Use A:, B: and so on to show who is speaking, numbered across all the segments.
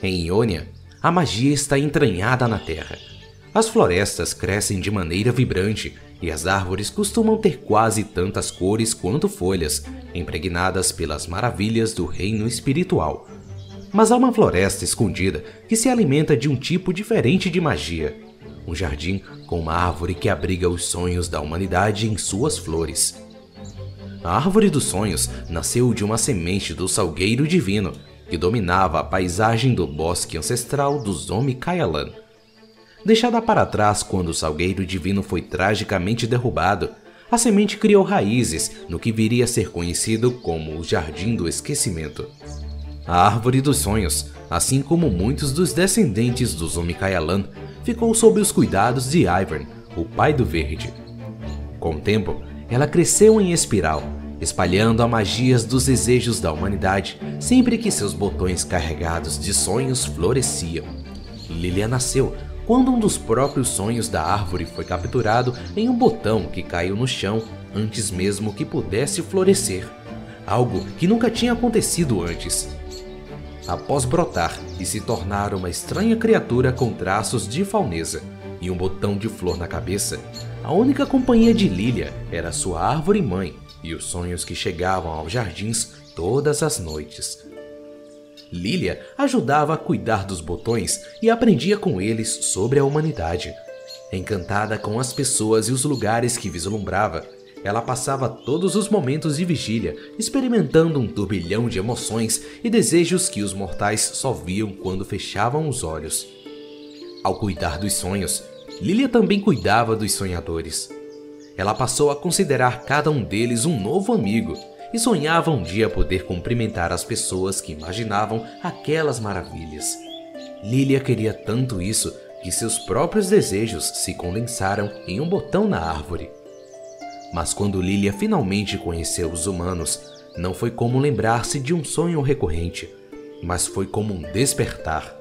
A: Em Iônia, a magia está entranhada na terra. As florestas crescem de maneira vibrante e as árvores costumam ter quase tantas cores quanto folhas, impregnadas pelas maravilhas do reino espiritual. Mas há uma floresta escondida que se alimenta de um tipo diferente de magia. Um jardim com uma árvore que abriga os sonhos da humanidade em suas flores. A árvore dos sonhos nasceu de uma semente do salgueiro divino que dominava a paisagem do bosque ancestral do Zomi Kayalan. Deixada para trás quando o salgueiro divino foi tragicamente derrubado, a semente criou raízes no que viria a ser conhecido como o Jardim do Esquecimento. A Árvore dos Sonhos, assim como muitos dos descendentes do Zomi Kayalan, ficou sob os cuidados de Ivern, o pai do Verde. Com o tempo, ela cresceu em espiral, espalhando a magias dos desejos da humanidade sempre que seus botões carregados de sonhos floresciam. Lilia nasceu quando um dos próprios sonhos da árvore foi capturado em um botão que caiu no chão antes mesmo que pudesse florescer. Algo que nunca tinha acontecido antes. Após brotar e se tornar uma estranha criatura com traços de faunesa e um botão de flor na cabeça, a única companhia de Lilia era sua árvore mãe e os sonhos que chegavam aos jardins todas as noites. Lilia ajudava a cuidar dos botões e aprendia com eles sobre a humanidade. Encantada com as pessoas e os lugares que vislumbrava, ela passava todos os momentos de vigília experimentando um turbilhão de emoções e desejos que os mortais só viam quando fechavam os olhos. Ao cuidar dos sonhos, Lilia também cuidava dos sonhadores. Ela passou a considerar cada um deles um novo amigo e sonhava um dia poder cumprimentar as pessoas que imaginavam aquelas maravilhas. Lilia queria tanto isso que seus próprios desejos se condensaram em um botão na árvore. Mas quando Lilia finalmente conheceu os humanos, não foi como lembrar-se de um sonho recorrente, mas foi como um despertar.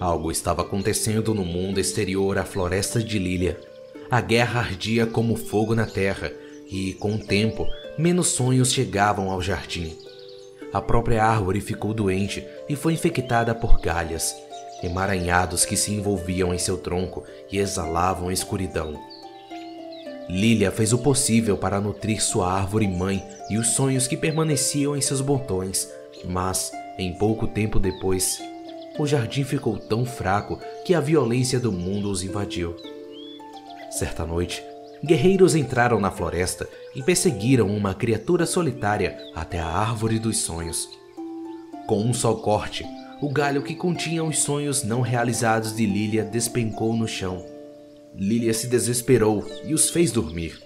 A: Algo estava acontecendo no mundo exterior à floresta de Lilia. A guerra ardia como fogo na terra e, com o tempo, menos sonhos chegavam ao jardim. A própria árvore ficou doente e foi infectada por galhas, emaranhados que se envolviam em seu tronco e exalavam escuridão. Lilia fez o possível para nutrir sua árvore mãe e os sonhos que permaneciam em seus botões, mas, em pouco tempo depois, o jardim ficou tão fraco que a violência do mundo os invadiu. Certa noite, guerreiros entraram na floresta e perseguiram uma criatura solitária até a árvore dos sonhos. Com um só corte, o galho que continha os sonhos não realizados de Lilia despencou no chão Lilia se desesperou e os fez dormir,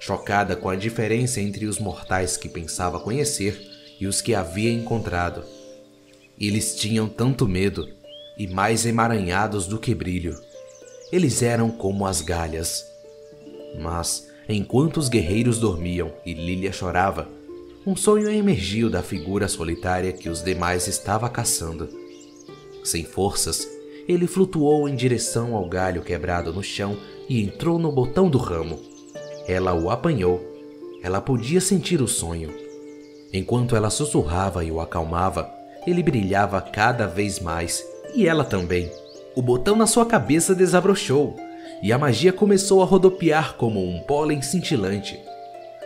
A: chocada com a diferença entre os mortais que pensava conhecer e os que havia encontrado. Eles tinham tanto medo e mais emaranhados do que brilho. Eles eram como as galhas. Mas, enquanto os guerreiros dormiam e Lilia chorava, um sonho emergiu da figura solitária que os demais estava caçando. Sem forças, ele flutuou em direção ao galho quebrado no chão e entrou no botão do ramo. Ela o apanhou. Ela podia sentir o sonho. Enquanto ela sussurrava e o acalmava, ele brilhava cada vez mais, e ela também. O botão na sua cabeça desabrochou, e a magia começou a rodopiar como um pólen cintilante.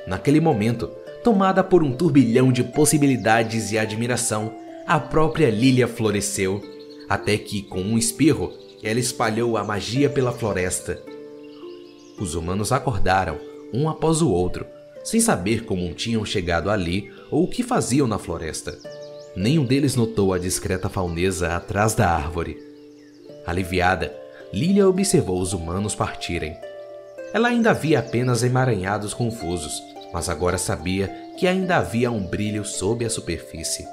A: Naquele momento, tomada por um turbilhão de possibilidades e admiração, a própria Lilia floresceu até que, com um espirro, ela espalhou a magia pela floresta. Os humanos acordaram, um após o outro, sem saber como tinham chegado ali ou o que faziam na floresta. Nenhum deles notou a discreta faunesa atrás da árvore. Aliviada, Lilia observou os humanos partirem. Ela ainda via apenas emaranhados confusos, mas agora sabia que ainda havia um brilho sob a superfície.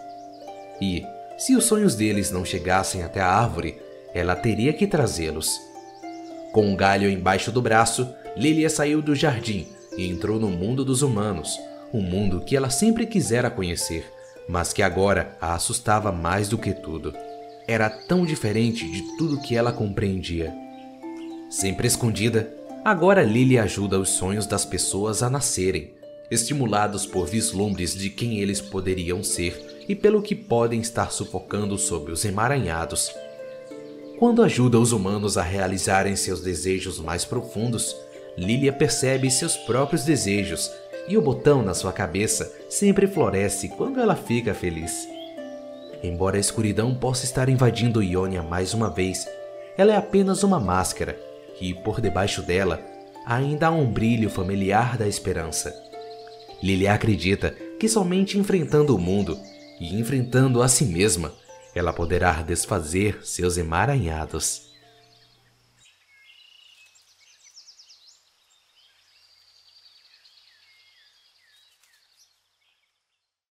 A: E, se os sonhos deles não chegassem até a árvore, ela teria que trazê-los. Com um galho embaixo do braço, Lilia saiu do jardim e entrou no mundo dos humanos, um mundo que ela sempre quisera conhecer, mas que agora a assustava mais do que tudo. Era tão diferente de tudo que ela compreendia. Sempre escondida, agora Lilia ajuda os sonhos das pessoas a nascerem, estimulados por vislumbres de quem eles poderiam ser e pelo que podem estar sufocando sob os emaranhados. Quando ajuda os humanos a realizarem seus desejos mais profundos, Lilia percebe seus próprios desejos e o botão na sua cabeça sempre floresce quando ela fica feliz. Embora a escuridão possa estar invadindo Ionia mais uma vez, ela é apenas uma máscara e, por debaixo dela, ainda há um brilho familiar da esperança. Lilia acredita que somente enfrentando o mundo e enfrentando a si mesma, ela poderá desfazer seus emaranhados.